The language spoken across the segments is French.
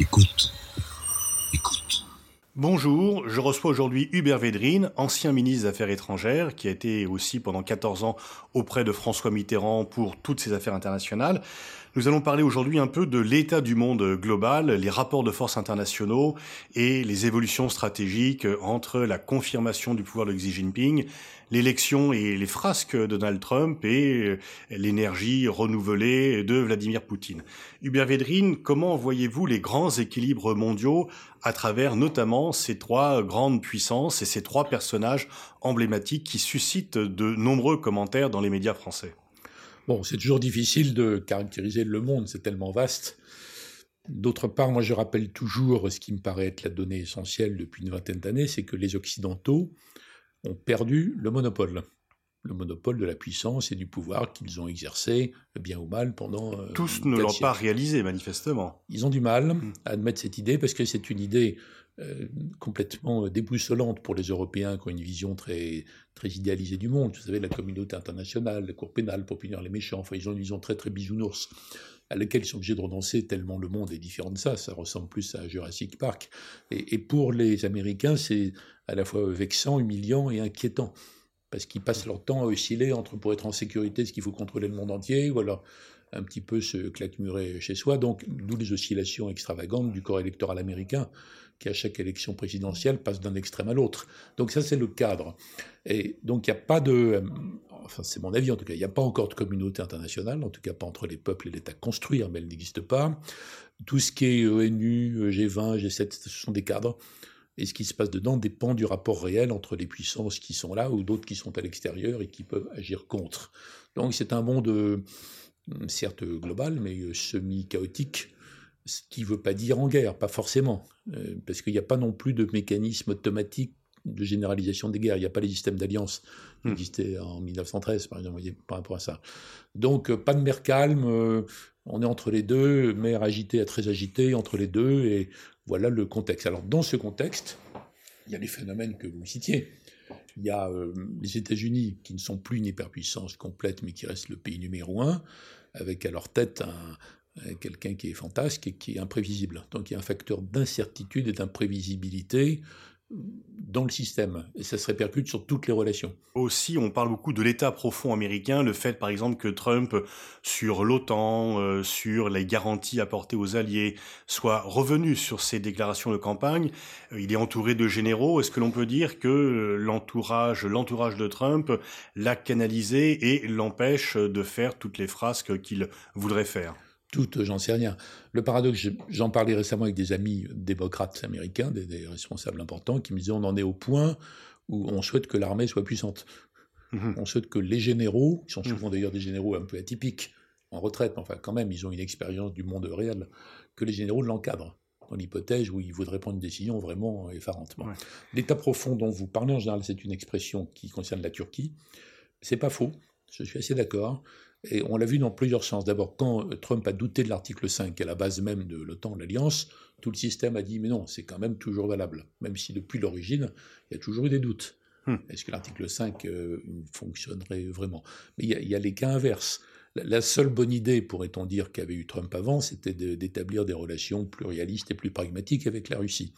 Écoute. Écoute. Bonjour, je reçois aujourd'hui Hubert Védrine, ancien ministre des Affaires étrangères, qui a été aussi pendant 14 ans auprès de François Mitterrand pour toutes ses affaires internationales. Nous allons parler aujourd'hui un peu de l'état du monde global, les rapports de force internationaux et les évolutions stratégiques entre la confirmation du pouvoir de Xi Jinping, l'élection et les frasques de Donald Trump et l'énergie renouvelée de Vladimir Poutine. Hubert Védrine, comment voyez-vous les grands équilibres mondiaux à travers notamment ces trois grandes puissances et ces trois personnages emblématiques qui suscitent de nombreux commentaires dans les médias français? Bon, c'est toujours difficile de caractériser le monde, c'est tellement vaste. D'autre part, moi je rappelle toujours ce qui me paraît être la donnée essentielle depuis une vingtaine d'années, c'est que les Occidentaux ont perdu le monopole. Le monopole de la puissance et du pouvoir qu'ils ont exercé, bien ou mal, pendant. Euh, Tous ne l'ont pas réalisé, manifestement. Ils ont du mal hmm. à admettre cette idée parce que c'est une idée euh, complètement déboussolante pour les Européens qui ont une vision très, très idéalisée du monde. Vous savez, la communauté internationale, la Cour pénale pour punir les méchants, enfin, ils ont une vision très, très bisounours à laquelle ils sont obligés de renoncer tellement le monde est différent de ça. Ça ressemble plus à Jurassic Park. Et, et pour les Américains, c'est à la fois vexant, humiliant et inquiétant. Parce qu'ils passent leur temps à osciller entre, pour être en sécurité, ce qu'il faut contrôler le monde entier, ou alors un petit peu se claquemurer chez soi. Donc, d'où les oscillations extravagantes du corps électoral américain, qui à chaque élection présidentielle passe d'un extrême à l'autre. Donc ça, c'est le cadre. Et donc, il n'y a pas de... Enfin, c'est mon avis en tout cas, il n'y a pas encore de communauté internationale, en tout cas pas entre les peuples et l'État construire, mais elle n'existe pas. Tout ce qui est ONU, G20, G7, ce sont des cadres et ce qui se passe dedans dépend du rapport réel entre les puissances qui sont là ou d'autres qui sont à l'extérieur et qui peuvent agir contre. Donc c'est un monde euh, certes global, mais euh, semi-chaotique, ce qui ne veut pas dire en guerre, pas forcément, euh, parce qu'il n'y a pas non plus de mécanisme automatique de généralisation des guerres. Il n'y a pas les systèmes d'alliance qui hmm. existaient en 1913, par exemple, par rapport à ça. Donc, pas de mer calme, on est entre les deux, mer agitée à très agitée, entre les deux, et voilà le contexte. Alors dans ce contexte, il y a les phénomènes que vous citiez. Il y a euh, les États-Unis qui ne sont plus une hyperpuissance complète, mais qui restent le pays numéro un, avec à leur tête un, quelqu'un qui est fantasque et qui est imprévisible. Donc il y a un facteur d'incertitude et d'imprévisibilité dans le système, et ça se répercute sur toutes les relations. Aussi, on parle beaucoup de l'État profond américain, le fait par exemple que Trump, sur l'OTAN, euh, sur les garanties apportées aux alliés, soit revenu sur ses déclarations de campagne. Euh, il est entouré de généraux. Est-ce que l'on peut dire que euh, l'entourage, l'entourage de Trump l'a canalisé et l'empêche de faire toutes les phrases qu'il voudrait faire? Toutes, j'en sais rien. Le paradoxe, j'en parlais récemment avec des amis démocrates américains, des, responsables importants, qui me disaient on en est au point où on souhaite que l'armée soit puissante. Mhm. On souhaite que les généraux, qui sont souvent mhm. d'ailleurs des généraux un peu atypiques, en retraite, enfin quand même, ils ont une expérience du monde réel, que les généraux l'encadrent dans l'hypothèse où ils voudraient prendre une décision vraiment effarante. L'état profond dont vous parlez, en général, c'est une expression qui concerne la Turquie. C'est pas faux, je suis assez d'accord. Et on l'a vu dans plusieurs sens. D'abord, quand Trump a douté de l'article 5, qui est la base même de l'OTAN, l'Alliance, tout le système a dit mais non, c'est quand même toujours valable. Même si depuis l'origine, il y a toujours eu des doutes. Hmm. Est-ce que l'article 5 euh, fonctionnerait vraiment? Mais il y, a, les cas inverses. La, seule bonne idée, pourrait-on dire, qu'avait eu Trump avant, c'était d'établir des relations plus réalistes et plus pragmatiques avec la Russie.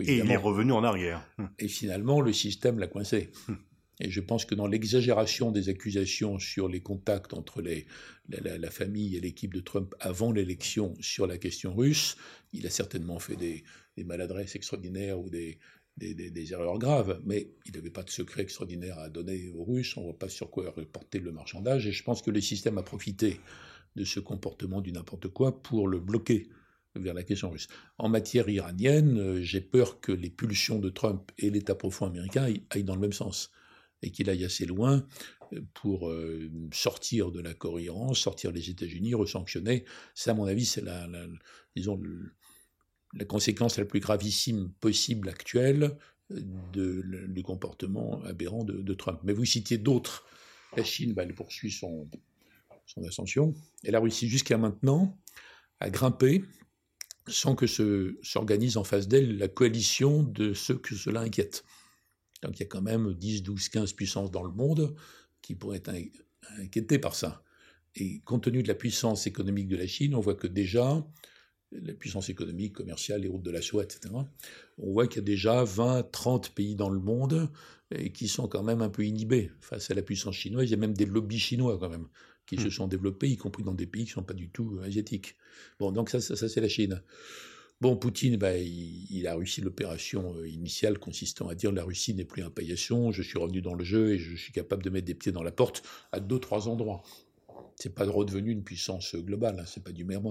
et il est revenu en arrière. Hmm. Et finalement, le système l'a coincé. Hmm. Et je pense que dans l'exagération des accusations sur les contacts entre la, famille et l'équipe de Trump avant l'élection sur la question russe, il a certainement fait des, maladresses extraordinaires ou des, des, erreurs graves, mais il n'avait pas de secret extraordinaire à donner aux Russes, on ne voit pas sur quoi reporter le marchandage, et je pense que le système a profité de ce comportement du n'importe quoi pour le bloquer vers la question russe. En matière iranienne, euh, j'ai peur que les pulsions de Trump et l'État profond américain aillent dans le même sens et qu'il aille assez loin euh, pour euh, sortir de la Iran, sortir des États-Unis, resanctionner. Ça, à mon avis, c'est la, disons, la conséquence la plus gravissime possible actuelle du comportement aberrant de, Trump. Mais vous citiez d'autres. La Chine, bah, elle poursuit son, son ascension. Et la Russie, jusqu'à maintenant, a grimpé sans que s'organise en face d'elle la coalition de ceux que cela inquiète. Donc il y a quand même 10, 12, 15 puissances dans le monde qui pourraient être inquiétées par ça. Et compte tenu de la puissance économique de la Chine, on voit que déjà, la puissance économique, commerciale, les routes de la soie, etc., on voit qu'il y a déjà 20, 30 pays dans le monde et qui sont quand même un peu inhibés face à la puissance chinoise. Il y a même des lobbies chinois quand même qui se hmm. sont développés, y compris dans des pays qui ne sont pas du tout asiatiques. Bon, donc ça, ça, c'est la Chine. Bon, Poutine, bah, il, a réussi l'opération euh, initiale consistant à dire la Russie n'est plus un paillasson, je suis revenu dans le jeu et je suis capable de mettre des pieds dans la porte à deux, trois endroits c'est pas redevenu une puissance globale, hein, c'est pas du même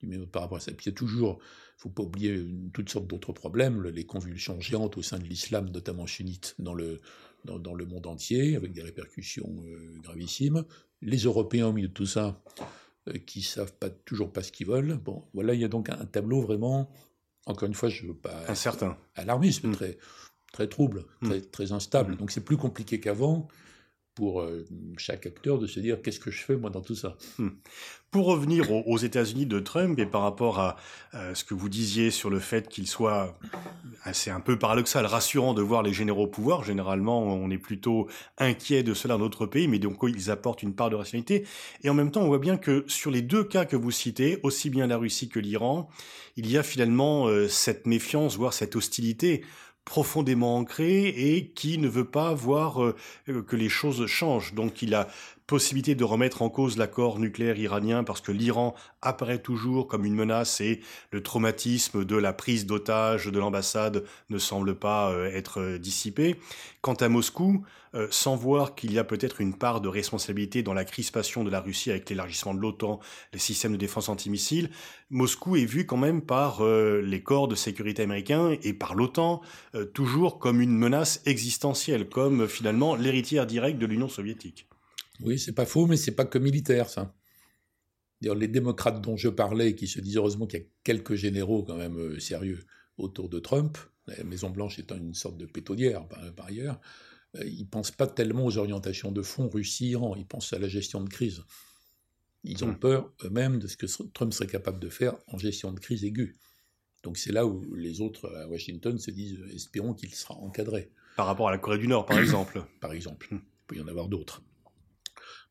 du même par rapport à ça. Il y a toujours, faut pas oublier toutes sortes d'autres problèmes, les convulsions géantes au sein de l'islam, notamment sunnite, dans le, dans, le monde entier, avec des répercussions euh, gravissimes. Les Européens au milieu de tout ça, euh, qui savent pas toujours pas ce qu'ils veulent. Bon, voilà, il y a donc un, tableau vraiment, encore une fois, je veux pas incertain, alarmiste, mm. très très trouble, mm. très, très instable. Mm. Donc c'est plus compliqué qu'avant pour euh, chaque acteur de se dire qu'est-ce que je fais moi dans tout ça? Hmm. Pour revenir aux, États-Unis de Trump et par rapport à ce que vous disiez sur le fait qu'il soit assez un peu paradoxal, rassurant de voir les généraux au pouvoir. Généralement, on est plutôt inquiet de cela dans notre pays, mais donc ils apportent une part de rationalité. Et en même temps, on voit bien que sur les deux cas que vous citez, aussi bien la Russie que l'Iran, il y a finalement euh, cette méfiance, voire cette hostilité profondément ancré et qui ne veut pas voir euh, que les choses changent. Donc il a possibilité de remettre en cause l'accord nucléaire iranien parce que l'Iran apparaît toujours comme une menace et le traumatisme de la prise d'otage de l'ambassade ne semble pas euh, être euh, dissipé. Quant à Moscou, euh, sans voir qu'il y a peut-être une part de responsabilité dans la crispation de la Russie avec l'élargissement de l'OTAN, les systèmes de défense antimissiles, Moscou est vu quand même par les corps de sécurité américains et par l'OTAN toujours comme une menace existentielle, comme finalement l'héritière directe de l'Union soviétique. Oui, c'est pas faux, mais c'est pas que militaire, ça. Les démocrates dont je parlais, qui se disent heureusement qu'il y a quelques généraux quand même euh, sérieux autour de Trump, la Maison-Blanche étant une sorte de pétodière par, ailleurs, euh, ils ne pensent pas tellement aux orientations de fond Russie-Iran, ils pensent à la gestion de crise. Ils ont hmm. peur eux-mêmes de ce que Trump serait capable de faire en gestion de crise aiguë. Donc c'est là où les autres à Washington se disent espérons qu'il sera encadré. Par rapport à la Corée du Nord, par exemple. Par exemple. Hmm. Il peut y en avoir d'autres.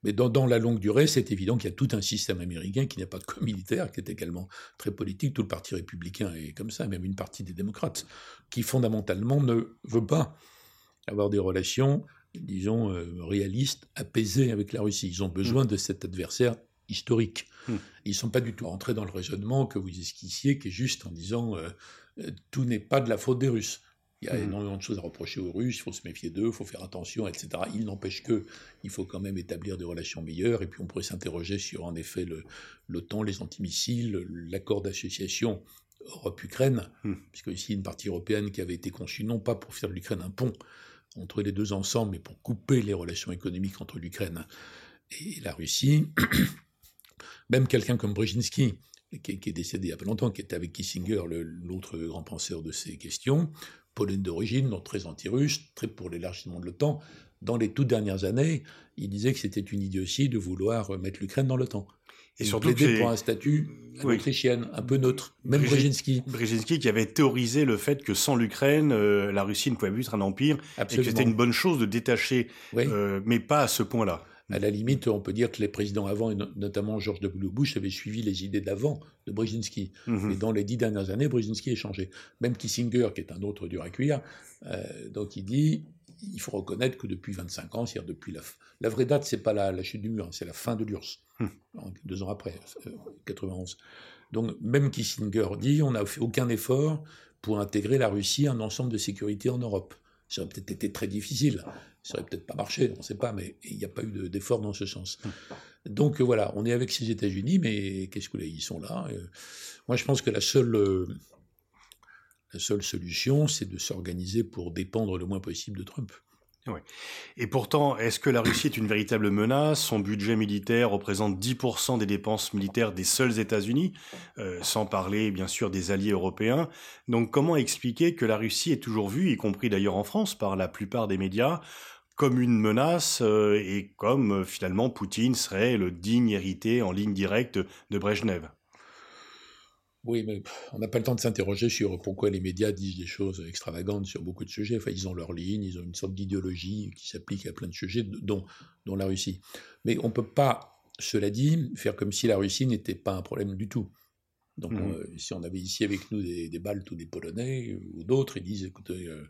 Mais dans, la longue durée, c'est évident qu'il y a tout un système américain qui n'est pas que militaire, qui est également très politique. Tout le Parti républicain est comme ça, même une partie des démocrates, qui fondamentalement ne veut pas avoir des relations, disons, euh, réalistes, apaisées avec la Russie. Ils ont besoin mm. de cet adversaire historique. Mm. Ils ne sont pas du tout entrés dans le raisonnement que vous esquissiez, qui est juste en disant euh, euh, tout n'est pas de la faute des Russes. Il y a mmh. énormément de choses à reprocher aux Russes, il faut se méfier d'eux, il faut faire attention, etc. Il n'empêche que il faut quand même établir des relations meilleures, et puis on pourrait s'interroger sur en effet l'OTAN, les antimissiles, l'accord d'association Europe-Ukraine, mmh. puisque ici une partie européenne qui avait été conçue non pas pour faire de l'Ukraine un pont entre les deux ensemble, mais pour couper les relations économiques entre l'Ukraine et la Russie. Même quelqu'un comme Brzezinski, qui, est décédé il y a pas longtemps, qui était avec Kissinger, l'autre grand penseur de ces questions, Pologne d'origine, donc très anti-russe, très pour l'élargissement de l'OTAN. Dans les toutes dernières années, il disait que c'était une idiotie de vouloir mettre l'Ukraine dans l'OTAN. Et surtout pour un statut autrichienne, un peu neutre. Même Brzezinski. Brzezinski qui avait théorisé le fait que sans l'Ukraine, euh, la Russie ne pouvait plus être un empire, et que c'était une bonne chose de détacher, euh, mais pas à ce point-là. À la limite, on peut dire que les présidents avant, et notamment George W. Bush, avaient suivi les idées d'avant de Brzezinski. Mhm. Et dans les dix dernières années, Brzezinski a changé. Même Kissinger, qui est un autre dur à cuire, euh, donc il dit il faut reconnaître que depuis 25 ans, c'est-à-dire depuis la, la vraie date, c'est pas la, chute du mur, c'est la fin de l'URSS, hmm. deux ans après, 91. Euh, donc même Kissinger dit on n'a fait aucun effort pour intégrer la Russie à un ensemble de sécurité en Europe. Ça aurait peut-être été très difficile ça aurait peut-être pas marché, on ne sait pas, mais il n'y a pas eu d'effort dans ce sens. Donc voilà, on est avec ces États-Unis, mais qu'est-ce que ils sont là euh, Moi, je pense que la seule, euh, la seule solution, c'est de s'organiser pour dépendre le moins possible de Trump. Et pourtant, est-ce que la Russie est une véritable menace? Son budget militaire représente 10% des dépenses militaires des seuls États-Unis, euh, sans parler bien sûr des alliés européens. Donc comment expliquer que la Russie est toujours vue, y compris d'ailleurs en France par la plupart des médias, comme une menace euh, et comme euh, finalement Poutine serait le digne hérité en ligne directe de Brejnev. Oui, mais on n'a pas le temps de s'interroger sur pourquoi les médias disent des choses extravagantes sur beaucoup de sujets. Enfin, ils ont leur ligne, ils ont une sorte d'idéologie qui s'applique à plein de sujets, dont, dont la Russie. Mais on ne peut pas, cela dit, faire comme si la Russie n'était pas un problème du tout. Donc, Mhm. euh, si on avait ici avec nous des, des Baltes ou des Polonais ou d'autres, ils disent écoutez, euh,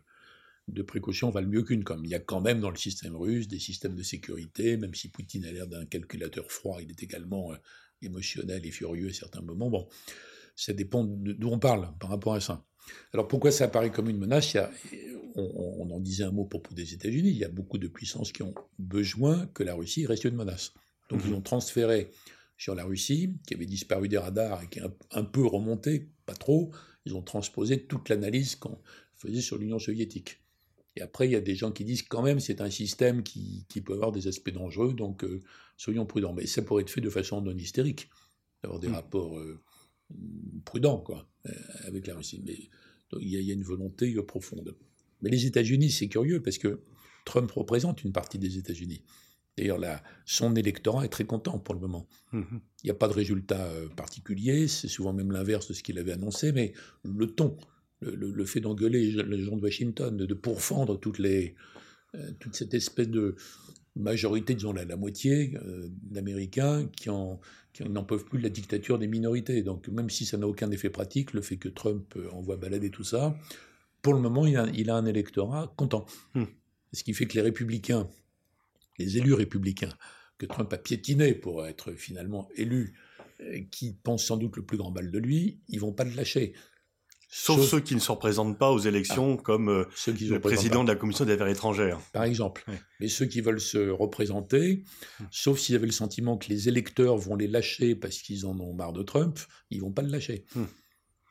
deux précautions valent mieux qu'une. Comme il y a quand même dans le système russe des systèmes de sécurité, même si Poutine a l'air d'un calculateur froid, il est également euh, émotionnel et furieux à certains moments. Bon, ça dépend d'où on parle par rapport à ça. Alors pourquoi ça apparaît comme une menace? Il y a- on, on en disait un mot pour propos des États-Unis. Il y a beaucoup de puissances qui ont besoin que la Russie reste une menace. Donc Mhm. ils ont transféré sur la Russie, qui avait disparu des radars et qui est un, un peu remonté, pas trop, ils ont transposé toute l'analyse qu'on faisait sur l'Union soviétique. Et après, il y a des gens qui disent quand même c'est un système qui, qui peut avoir des aspects dangereux, donc euh, soyons prudents. Mais ça pourrait être fait de façon non hystérique, d'avoir des Mm. rapports euh, prudents quoi, euh, avec la Russie. Mais donc, il, y a, il y a une volonté profonde. Mais les États-Unis, c'est curieux parce que Trump représente une partie des États-Unis. D'ailleurs, là, son électorat est très content pour le moment. Mhm. Il n'y a pas de résultat euh, particulier, c'est souvent même l'inverse de ce qu'il avait annoncé, mais le ton, le, le- le fait d'engueuler les gens de Washington, de, de pourfendre toutes les, euh, toute cette espèce de majorité, disons la, la moitié euh, d'Américains qui en- qui n'en peuvent plus de la dictature des minorités. Donc même si ça n'a aucun effet pratique, le fait que Trump euh, envoie balader tout ça, pour le moment, il a, il a un électorat content. Hmm. Ce qui fait que les républicains, les élus républicains, que Trump a piétiné pour être finalement élu, euh, qui pensent sans doute le plus grand mal de lui, ils vont pas le lâcher. Sauf ceux qui ne se représentent pas aux élections, comme euh, Ceux qui le président pas, de la commission des affaires étrangères. par exemple. Mais ceux qui veulent se représenter, Hmm. sauf s'ils avaient le sentiment que les électeurs vont les lâcher parce qu'ils en ont marre de Trump, ils vont pas le lâcher. Hmm.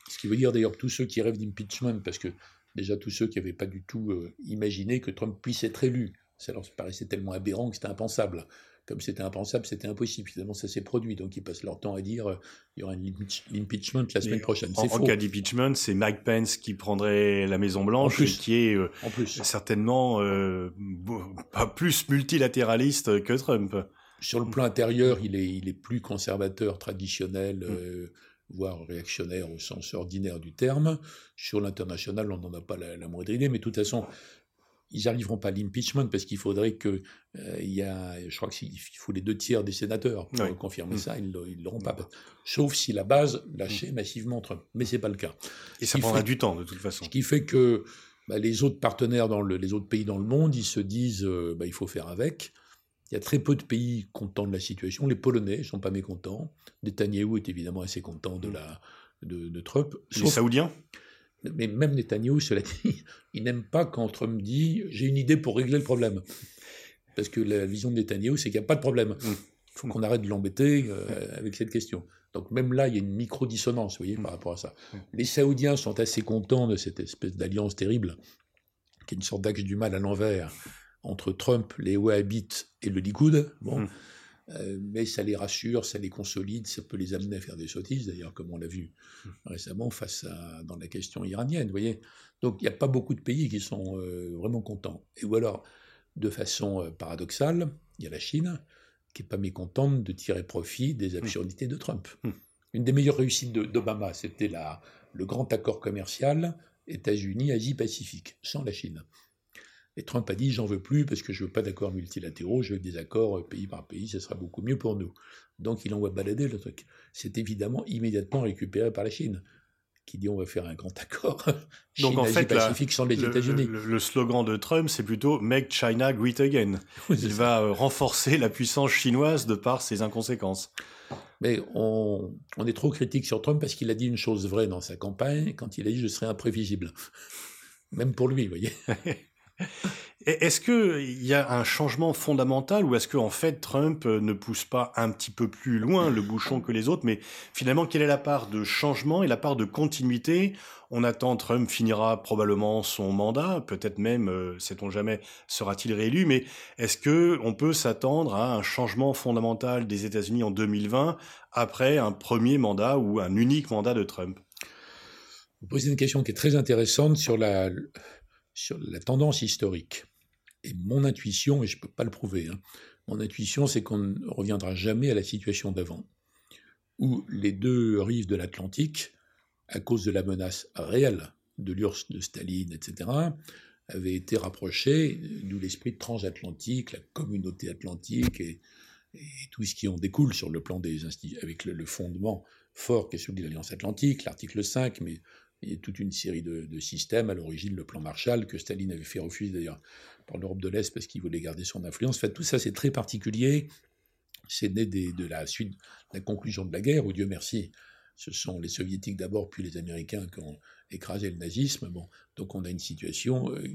Ce qui veut dire d'ailleurs que tous ceux qui rêvent d'impeachment, parce que déjà tous ceux qui n'avaient pas du tout euh, imaginé que Trump puisse être élu, ça leur paraissait tellement aberrant que c'était impensable. Comme c'était impensable, c'était impossible. Finalement, ça s'est produit. Donc, ils passent leur temps à dire euh, il y aura un impeach- l'impeachment la semaine prochaine. En, en cas d'impeachment, c'est Mike Pence qui prendrait la Maison Blanche et qui est euh, En plus, certainement euh, pas plus multilatéraliste que Trump. sur le plan intérieur, il est, il est plus conservateur, traditionnel, euh, voire réactionnaire au sens ordinaire du terme. Sur l'international, on n'en a pas la, la moindre idée, mais de toute façon, ils n'arriveront pas à l'impeachment parce qu'il faudrait que euh, il y a, je crois qu'il faut les deux tiers des sénateurs pour Oui. confirmer Mm. ça, ils ne l'auront pas. Sauf si la base lâchait massivement Trump, mais c'est pas le cas. Et ça prendra faut- du temps, de toute façon. Ce qui fait que bah, les autres partenaires dans le, les autres pays dans le monde, ils se disent euh, bah, il faut faire avec. Il y a très peu de pays contents de la situation. Les Polonais ne sont pas mécontents. Netanyahou est évidemment assez content de, la, de, de Trump. Les Saoudiens? Mais même Netanyahou, cela dit, il n'aime pas quand Trump dit j'ai une idée pour régler le problème. Parce que la vision de Netanyahou, c'est qu'il n'y a pas de problème. Il faut qu'on arrête de l'embêter euh, avec cette question. Donc même là, il y a une micro-dissonance, vous voyez, Mm. par rapport à ça. Les Saoudiens sont assez contents de cette espèce d'alliance terrible, qui est une sorte d'axe du mal à l'envers, entre Trump, les Wahhabites et le Likoud. Bon. Mm. Euh, mais ça les rassure, ça les consolide, ça peut les amener à faire des sottises, d'ailleurs, comme on l'a vu récemment face à, dans la question iranienne, vous voyez. Donc il n'y a pas beaucoup de pays qui sont euh, vraiment contents. Et ou alors, de façon euh, paradoxale, il y a la Chine qui n'est pas mécontente de tirer profit des absurdités de Trump. Mm. Une des meilleures réussites d'Obama, c'était le grand accord commercial États-Unis-Asie-Pacifique, sans la Chine. Et Trump a dit j'en veux plus parce que je veux pas d'accords multilatéraux, je veux des accords euh, pays par pays, ça sera beaucoup mieux pour nous. Donc il envoie balader le truc. C'est évidemment immédiatement récupéré par la Chine, qui dit on va faire un grand accord. Donc, en Chine, fait, la- sans les le, États-Unis. le- le slogan de Trump, c'est plutôt Make China Great Again. Il va euh, renforcer la puissance chinoise de par ses inconséquences. Mais on, on est trop critique sur Trump parce qu'il a dit une chose vraie dans sa campagne quand il a dit je serai imprévisible. Même pour lui, vous voyez. Est-ce qu'il y a un changement fondamental ou est-ce qu'en fait Trump euh, ne pousse pas un petit peu plus loin le bouchon que les autres Mais finalement, quelle est la part de changement et la part de continuité? On attend Trump finira probablement son mandat, peut-être même, euh, sait-on jamais, sera-t-il réélu Mais est-ce que on peut s'attendre à un changement fondamental des États-Unis en 2020 après un premier mandat ou un unique mandat de Trump? Vous posez une question qui est très intéressante sur la, sur la tendance historique. Et mon intuition, et je ne peux pas le prouver, hein, mon intuition, c'est qu'on ne reviendra jamais à la situation d'avant, où les deux rives de l'Atlantique, à cause de la menace réelle de l'URSS, de Staline, etc., avaient été rapprochées, d'où l'esprit transatlantique, la communauté atlantique et, tout ce qui en découle sur le plan des institutions, avec le, fondement fort qui est celui de l'Alliance Atlantique, l'article 5, mais a toute une série de, systèmes, à l'origine le plan Marshall, que Staline avait fait refuser d'ailleurs par l'Europe de l'Est parce qu'il voulait garder son influence. Tout ça, c'est très particulier. C'est né de la suite, de la conclusion de la guerre, où Dieu merci, ce sont les soviétiques d'abord, puis les Américains qui ont écrasé le nazisme. Donc on a une situation euh,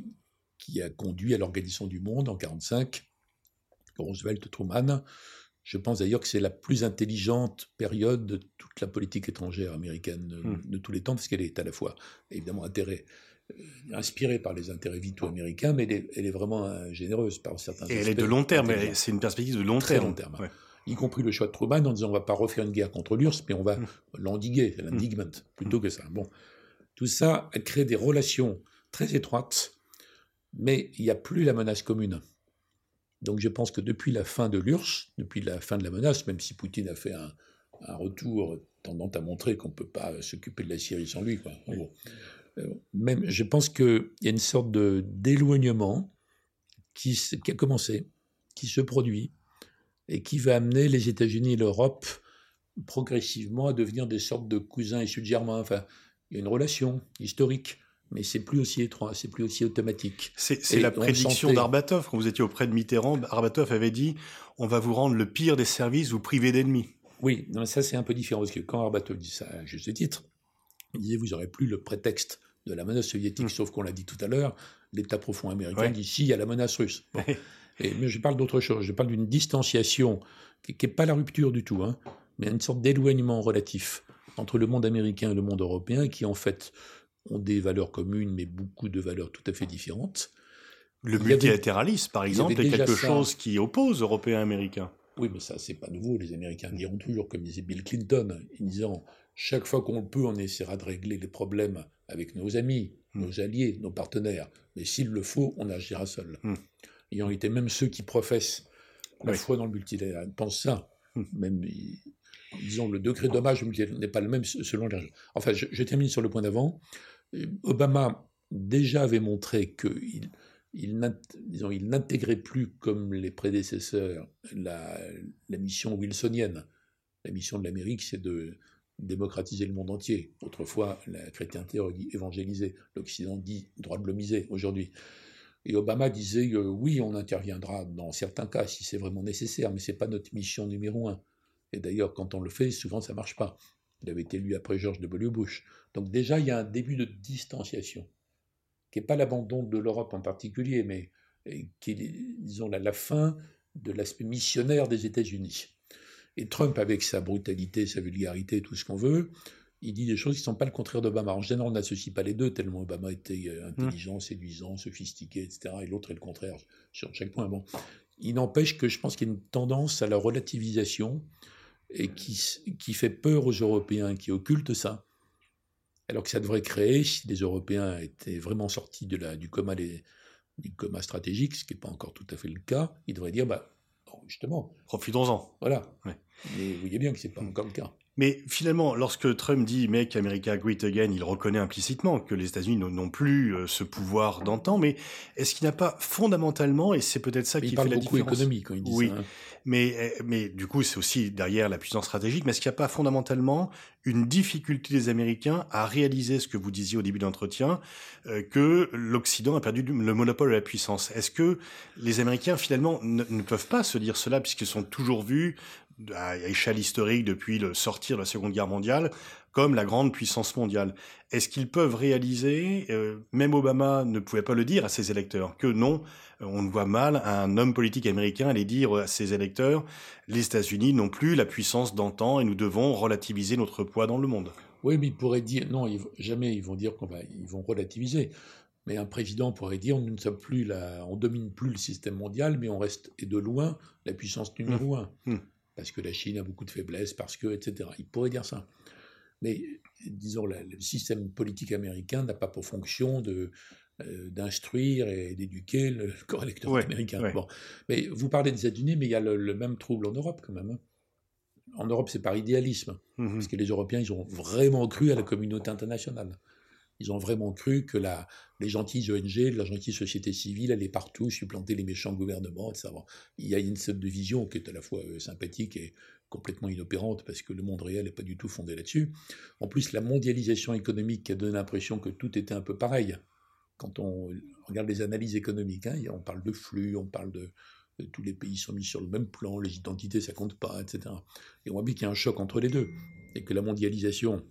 qui a conduit à l'organisation du monde en 1945, Roosevelt, Truman. Je pense d'ailleurs que c'est la plus intelligente période de toute la politique étrangère américaine de, hmm. tous les temps, parce qu'elle est à la fois évidemment intérêt, euh, inspirée par les intérêts vitaux américains, mais elle est, vraiment euh, généreuse par certains Et elle est de long terme, c'est une perspective de long Très terme. long terme y compris le choix de Truman en disant on va pas refaire une guerre contre l'URSS, mais on va mmh. l'endiguer, mmh. l'indigment, plutôt mmh. que ça. Bon, tout ça a créé des relations très étroites, mais il n'y a plus la menace commune. Donc je pense que depuis la fin de l'URSS, depuis la fin de la menace, même si Poutine a fait un, retour tendant à montrer qu'on ne peut pas s'occuper de la Syrie sans lui, quoi. Euh, je pense qu'il y a une sorte d'éloignement qui, a commencé, qui se produit, et qui va amener les États-Unis et l'Europe progressivement à devenir des sortes de cousins issus de germains. Enfin, il y a une relation historique, mais c'est plus aussi étroit, c'est plus aussi automatique. C'est la prédiction d'Arbatov. Quand vous étiez auprès de Mitterrand, Arbatov avait dit on va vous rendre le pire des services, vous priver d'ennemis. Oui, non, ça c'est un peu différent, parce que quand Arbatov dit ça à juste titre, il disait vous n'aurez plus le prétexte de la menace soviétique, hmm. sauf qu'on l'a dit tout à l'heure, l'État profond américain dit si, il y a la menace russe. mais je parle d'autre chose. Je parle d'une distanciation qui n'est pas la rupture du tout, hein, mais une sorte d'éloignement relatif entre le monde américain et le monde européen qui, en fait, ont des valeurs communes, mais beaucoup de valeurs tout à fait différentes. Le multilatéralisme, par exemple, est quelque chose qui oppose Européens et Américains. Oui, mais ça, c'est pas nouveau. Les Américains diront toujours, comme disait Bill Clinton, en disant chaque fois qu'on le peut, on essaiera de régler les problèmes avec nos amis, hmm. nos alliés, nos partenaires. Mais s'il le faut, on agira seul. Hmm ayant été même ceux qui professent la foi dans le multilatéralisme, pensent ça. Hmm. Même, disons, le degré d'hommage n'est pas le même selon les Enfin, je, termine sur le point d'avant. Obama déjà avait montré qu'il il, n'intégrait plus comme les prédécesseurs la, mission wilsonienne. La mission de l'Amérique, c'est de démocratiser le monde entier. Autrefois, la chrétienté aurait dit. L'Occident dit droit de l'homiser aujourd'hui. Et Obama disait oui, on interviendra dans certains cas si c'est vraiment nécessaire, mais ce n'est pas notre mission numéro un. Et d'ailleurs, quand on le fait, souvent ça ne marche pas. Il avait été élu après George W. Bush. Donc déjà, il y a un début de distanciation, qui n'est pas l'abandon de l'Europe en particulier, mais qui est, disons, la, la fin de l'aspect missionnaire des États-Unis. Et Trump, avec sa brutalité, sa vulgarité, tout ce qu'on veut, il dit des choses qui ne sont pas le contraire d'Obama. En général, on n'associe pas les deux, tellement Obama était euh, intelligent, mmh. séduisant, sophistiqué, etc. Et l'autre est le contraire sur chaque point. Bon. Il n'empêche que je pense qu'il y a une tendance à la relativisation et qui, qui fait peur aux Européens, qui occulte ça. Alors que ça devrait créer, si les Européens étaient vraiment sortis de la, du, coma du coma stratégique, ce qui n'est pas encore tout à fait le cas, ils devraient dire, bah, justement. Profitons-en. Voilà. Mais vous voyez bien que ce n'est pas encore le cas. Mais finalement, lorsque Trump dit Make America Great Again, il reconnaît implicitement que les États-Unis n'ont plus euh, ce pouvoir d'antan. Mais est-ce qu'il n'a pas fondamentalement, et c'est peut-être ça qui fait la beaucoup différence. économie quand il dit oui, ça. Hein. Mais, eh, mais du coup, c'est aussi derrière la puissance stratégique. Mais est-ce qu'il n'y a pas fondamentalement une difficulté des Américains à réaliser ce que vous disiez au début d'entretien, euh, que l'Occident a perdu le monopole de la puissance? Est-ce que les Américains finalement ne, ne peuvent pas se dire cela puisqu'ils sont toujours vus à échelle historique depuis le sortir de la Seconde Guerre mondiale, comme la grande puissance mondiale. Est-ce qu'ils peuvent réaliser, euh, même Obama ne pouvait pas le dire à ses électeurs, que non, euh, on voit mal un homme politique américain aller dire à ses électeurs, les États-Unis n'ont plus la puissance d'antan et nous devons relativiser notre poids dans le monde. Oui, mais ils pourraient dire, non, jamais ils vont dire qu'on va, ils vont relativiser. Mais un président pourrait dire, nous ne sommes plus on domine plus le système mondial, mais on reste, et de loin, la puissance numéro mmh. un. Mmh parce que la Chine a beaucoup de faiblesses, parce que, etc. Il pourrait dire ça. Mais, disons, le système politique américain n'a pas pour fonction de, euh, d'instruire et d'éduquer le corps électoral américain. Bon. Mais vous parlez des États-Unis, mais il y a le, même trouble en Europe quand même. Hein. En Europe, c'est par idéalisme, mmh parce que les Européens, ils ont vraiment cru à la communauté internationale. Ils ont vraiment cru que la, les gentilles ONG, la gentille société civile allaient partout supplanter les méchants gouvernements. Il y a une sorte de vision qui est à la fois euh, sympathique et complètement inopérante parce que le monde réel n'est pas du tout fondé là-dessus. En plus, la mondialisation économique a donné l'impression que tout était un peu pareil. Quand on regarde les analyses économiques, hein, on parle de flux, on parle de, tous les pays sont mis sur le même plan, les identités ça compte pas, etc. Et on voit bien qu'il y a un choc entre les deux et que la mondialisation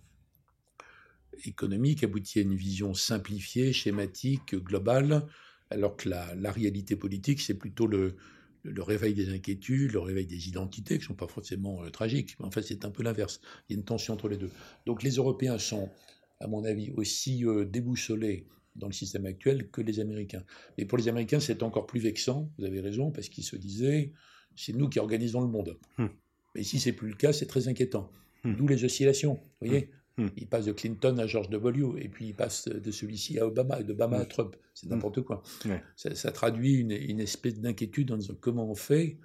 économique aboutit à une vision simplifiée, schématique, globale, alors que la, la réalité politique, c'est plutôt le, le, réveil des inquiétudes, le réveil des identités, qui ne sont pas forcément euh, tragiques. Mais en fait, c'est un peu l'inverse. Il y a une tension entre les deux. Donc les Européens sont, à mon avis, aussi euh, déboussolés dans le système actuel que les Américains. Mais pour les Américains, c'est encore plus vexant, vous avez raison, parce qu'ils se disaient, c'est nous qui organisons le monde. Hmm. Mais si c'est plus le cas, c'est très inquiétant. Hmm. D'où les oscillations, vous voyez hmm. Il passe de Clinton à George W. et puis il passe de celui-ci à Obama et d'Obama à Trump. C'est n'importe quoi. Ça, traduit une, une espèce d'inquiétude en disant comment on fait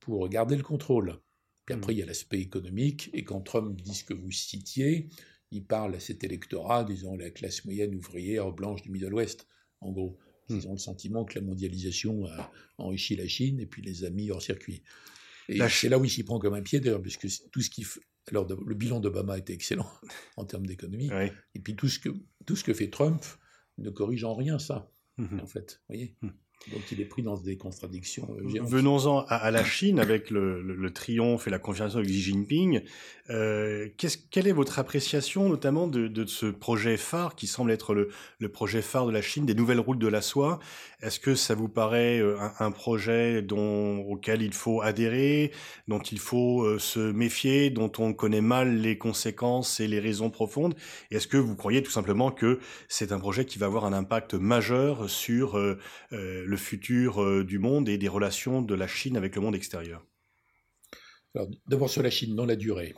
pour garder le contrôle? Puis après, il y a l'aspect économique, et quand Trump dit ce que vous citiez, il parle à cet électorat, disons la classe moyenne ouvrière blanche du Middle West, en gros. Hmm. Ils ont le sentiment que la mondialisation a enrichi la Chine et puis les a mis hors circuit. Et c'est là où il s'y prend comme un pied d'ailleurs, puisque tout ce qui. Alors, le bilan d'Obama était excellent en termes d'économie. Et puis tout ce, que, tout ce que fait Trump ne corrige en rien ça, hmm. en fait. Vous voyez hmm. Donc il est pris dans des contradictions euh, Venons-en à, la Chine avec le, triomphe et la confiance de Xi Jinping. Euh, quelle est votre appréciation notamment de, ce projet phare qui semble être le, projet phare de la Chine, des nouvelles routes de la soie? Est-ce que ça vous paraît euh, un, projet dont, auquel il faut adhérer, dont il faut se méfier, dont on connaît mal les conséquences et les raisons profondes? Est-ce que vous croyez tout simplement que c'est un projet qui va avoir un impact majeur sur le futur euh, du monde et des relations de la Chine avec le monde extérieur D'abord sur la Chine, dans la durée.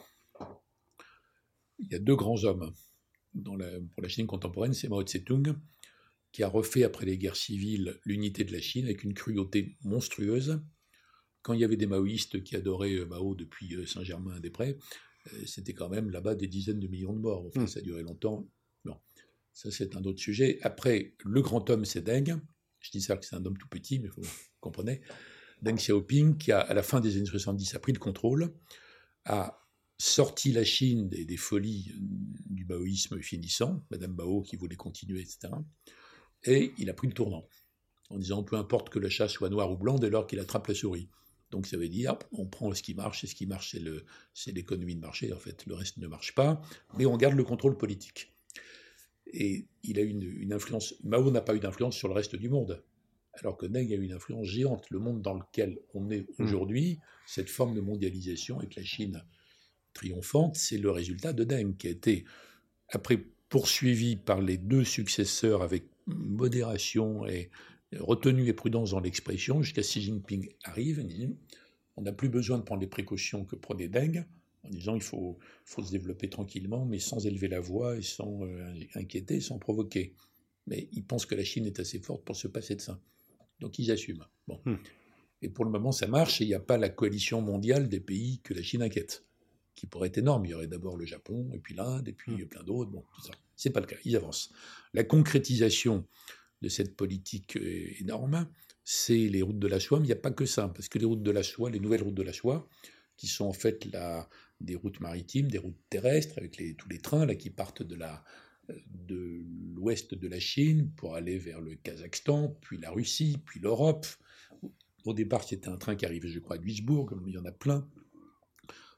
Il y a deux grands hommes pour la Chine contemporaine, c'est Mao Tse-tung, qui a refait après les guerres civiles l'unité de la Chine avec une cruauté monstrueuse. Quand il y avait des maoïstes qui adoraient euh, Mao depuis euh, Saint-Germain-des-Prés, c'était quand même là-bas des dizaines de millions de morts. Enfin, hmm. Ça a duré longtemps. Bon, ça c'est un autre sujet. Après, le grand homme, c'est Deng, je dis ça que c'est un homme tout petit, mais vous comprenez. Deng Xiaoping, qui à la fin des années 70 a pris le contrôle, a sorti la Chine des, folies du maoïsme finissant, Madame Mao qui voulait continuer, etc. Et il a pris le tournant, en disant peu importe que le chat soit noir ou blanc dès lors qu'il attrape la souris. Donc ça veut dire, on prend ce qui marche, et ce qui marche, c'est l'économie de marché, en fait. Le reste ne marche pas, mais on garde le contrôle politique. Et il a une, une influence. Mao n'a pas eu d'influence sur le reste du monde, alors que Deng a eu une influence géante. Le monde dans lequel on est hmm. aujourd'hui, cette forme de mondialisation avec la Chine triomphante, c'est le résultat de Deng, qui a été, après poursuivi par les deux successeurs avec modération et retenue et prudence dans l'expression, jusqu'à Xi Jinping arrive et dit on n'a plus besoin de prendre les précautions que prenait Deng en disant il faut, faut se développer tranquillement, mais sans élever la voix et sans euh, inquiéter, sans provoquer. Mais ils pensent que la Chine est assez forte pour se passer de ça. Donc ils assument. Bon. Hmm. Et pour le moment, ça marche et il n'y a pas la coalition mondiale des pays que la Chine inquiète, qui pourrait être énorme. Il y aurait d'abord le Japon, et puis l'Inde, et puis hmm. plein d'autres. Bon, tout ça. C'est pas le cas. Ils avancent. La concrétisation de cette politique énorme, c'est les routes de la soie, mais il n'y a pas que ça, parce que les routes de la soie, les nouvelles routes de la soie, qui sont en fait la, des routes maritimes, des routes terrestres, avec tous les trains là, qui partent de la de l'ouest de la Chine pour aller vers le Kazakhstan, puis la Russie, puis l'Europe. Au départ, c'était un train qui arrivait, je crois, à Duisbourg, comme il y en a plein,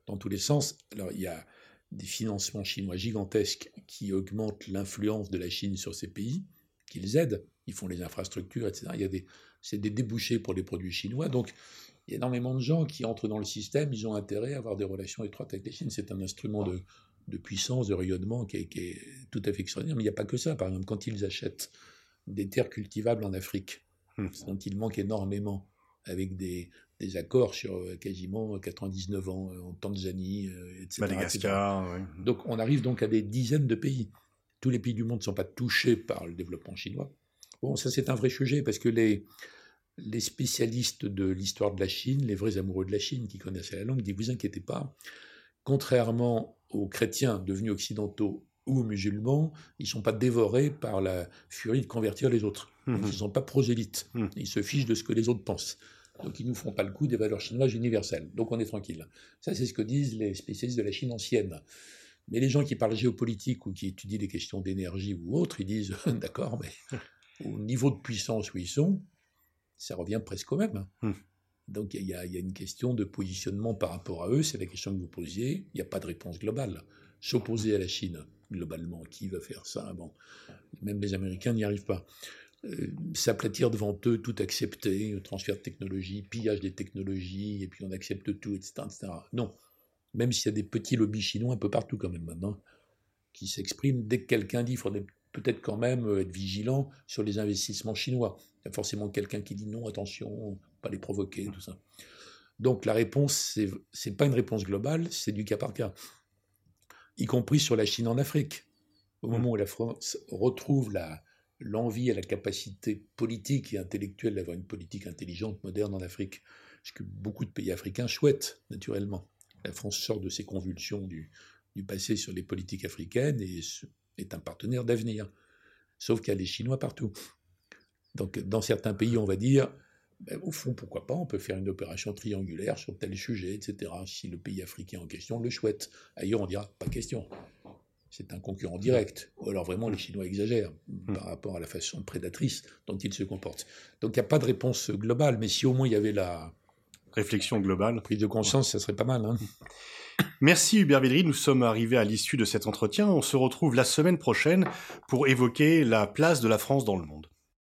dans tous les sens. Alors, il y a des financements chinois gigantesques qui augmentent l'influence de la Chine sur ces pays, qui les aident, ils font les infrastructures, etc. Il y a des, c'est des débouchés pour les produits chinois. Donc, il y a énormément de gens qui entrent dans le système, ils ont intérêt à avoir des relations étroites avec la Chine. C'est un instrument de, puissance, de rayonnement qui est, tout à fait extraordinaire. Mais il n'y a pas que ça. Par exemple, quand ils achètent des terres cultivables en Afrique, hmm. dont il manque énormément, avec des, accords sur euh, quasiment 99 ans euh, en Tanzanie, euh, etc. Madagascar, Donc on arrive donc à des dizaines de pays. Tous les pays du monde ne sont pas touchés par le développement chinois. Bon, ça c'est un vrai sujet parce que les, les spécialistes de l'histoire de la Chine, les vrais amoureux de la Chine qui connaissaient la langue, disent vous inquiétez pas, contrairement aux chrétiens devenus occidentaux ou aux musulmans, ils ne sont pas dévorés par la furie de convertir les autres. Mhm. ils ne sont pas prosélytes. Mhm. Ils se fichent de ce que les autres pensent. Donc ils ne nous font pas le coup des valeurs chinoises universelles. Donc on est tranquille. Ça, c'est ce que disent les spécialistes de la Chine ancienne. Mais les gens qui parlent géopolitique ou qui étudient les questions d'énergie ou autres, ils disent d'accord, mais au niveau de puissance où ils sont, ça revient presque au même. Hmm. Donc il y, a il y a une question de positionnement par rapport à eux, c'est la question que vous posiez. Il n'y a pas de réponse globale. S'opposer à la Chine, globalement, qui va faire ça? Bon, même les Américains n'y arrivent pas. Euh, S'aplatir devant eux, tout accepter, transfert de technologie, pillage des technologies, et puis on accepte tout, etc. etc. Non, même s'il y a des petits lobbies chinois un peu partout quand même maintenant, qui s'expriment, dès que quelqu'un dit qu'il faudrait peut-être quand même euh, être vigilant sur les investissements chinois. Il y a forcément quelqu'un qui dit non, attention, pas les provoquer, tout ça. Donc la réponse, c'est n'est pas une réponse globale, c'est du cas par cas, y compris sur la Chine en Afrique. Au moment où la France retrouve la, l'envie et la capacité politique et intellectuelle d'avoir une politique intelligente, moderne en Afrique, ce que beaucoup de pays africains souhaitent, naturellement. La France sort de ses convulsions du, du passé sur les politiques africaines et est un partenaire d'avenir. Sauf qu'il y a les Chinois partout. Donc, dans certains pays, on va dire, ben, au fond, pourquoi pas, on peut faire une opération triangulaire sur tel sujet, etc., si le pays africain en question le souhaite. Ailleurs, on dira, pas question. C'est un concurrent direct. Ou alors vraiment, les Chinois exagèrent par rapport à la façon prédatrice dont ils se comportent. Donc, il n'y a pas de réponse globale, mais si au moins il y avait la Réflexion globale. prise de conscience, ça serait pas mal. Hein Merci Hubert Védry, nous sommes arrivés à l'issue de cet entretien. On se retrouve la semaine prochaine pour évoquer la place de la France dans le monde.